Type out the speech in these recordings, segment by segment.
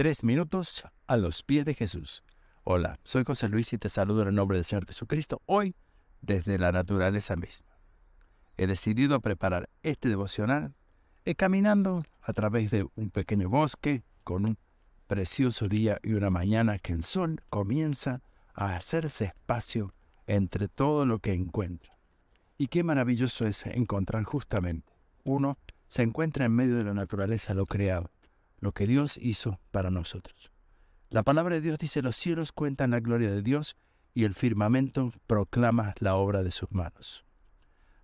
Tres minutos a los pies de Jesús. Hola, soy José Luis y te saludo en el nombre del Señor Jesucristo, hoy desde la naturaleza misma. He decidido preparar este devocional eh, caminando a través de un pequeño bosque con un precioso día y una mañana que el sol comienza a hacerse espacio entre todo lo que encuentra. Y qué maravilloso es encontrar justamente uno se encuentra en medio de la naturaleza, lo creado, lo que Dios hizo para nosotros. La palabra de Dios dice, los cielos cuentan la gloria de Dios y el firmamento proclama la obra de sus manos.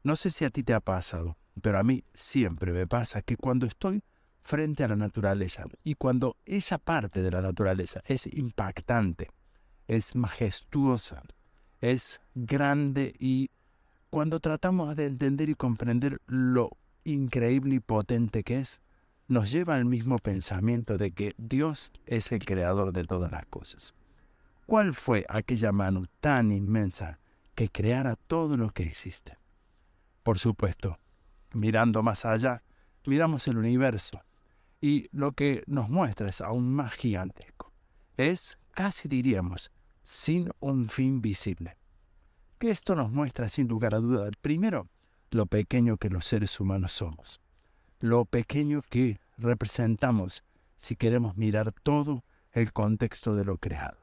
No sé si a ti te ha pasado, pero a mí siempre me pasa que cuando estoy frente a la naturaleza y cuando esa parte de la naturaleza es impactante, es majestuosa, es grande y cuando tratamos de entender y comprender lo increíble y potente que es, nos lleva al mismo pensamiento de que Dios es el creador de todas las cosas. ¿Cuál fue aquella mano tan inmensa que creara todo lo que existe? Por supuesto, mirando más allá, miramos el universo y lo que nos muestra es aún más gigantesco. Es, casi diríamos, sin un fin visible. Que esto nos muestra sin lugar a duda, primero, lo pequeño que los seres humanos somos, lo pequeño que representamos si queremos mirar todo el contexto de lo creado.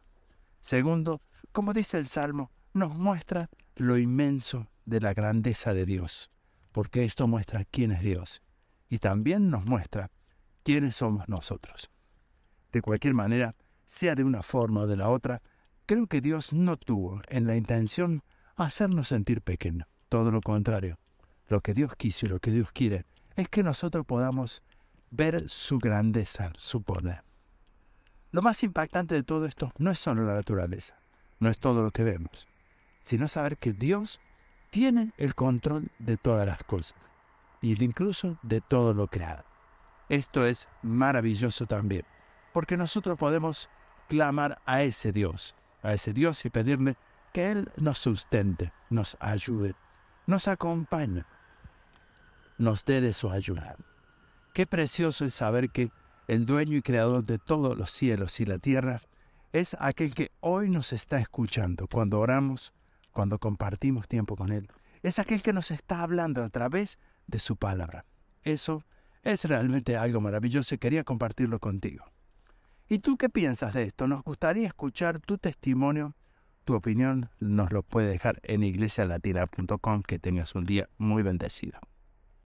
Segundo, como dice el Salmo, nos muestra lo inmenso de la grandeza de Dios, porque esto muestra quién es Dios y también nos muestra quiénes somos nosotros. De cualquier manera, sea de una forma o de la otra, creo que Dios no tuvo en la intención hacernos sentir pequeños, todo lo contrario lo que Dios quiso y lo que Dios quiere, es que nosotros podamos ver su grandeza, su poder. Lo más impactante de todo esto no es solo la naturaleza, no es todo lo que vemos, sino saber que Dios tiene el control de todas las cosas y incluso de todo lo creado. Esto es maravilloso también, porque nosotros podemos clamar a ese Dios, a ese Dios y pedirle que Él nos sustente, nos ayude, nos acompañe, nos dé de su ayuda. Qué precioso es saber que el dueño y creador de todos los cielos y la tierra es aquel que hoy nos está escuchando cuando oramos, cuando compartimos tiempo con Él. Es aquel que nos está hablando a través de su palabra. Eso es realmente algo maravilloso y quería compartirlo contigo. ¿Y tú qué piensas de esto? Nos gustaría escuchar tu testimonio, tu opinión. Nos lo puedes dejar en iglesialatina.com. Que tengas un día muy bendecido.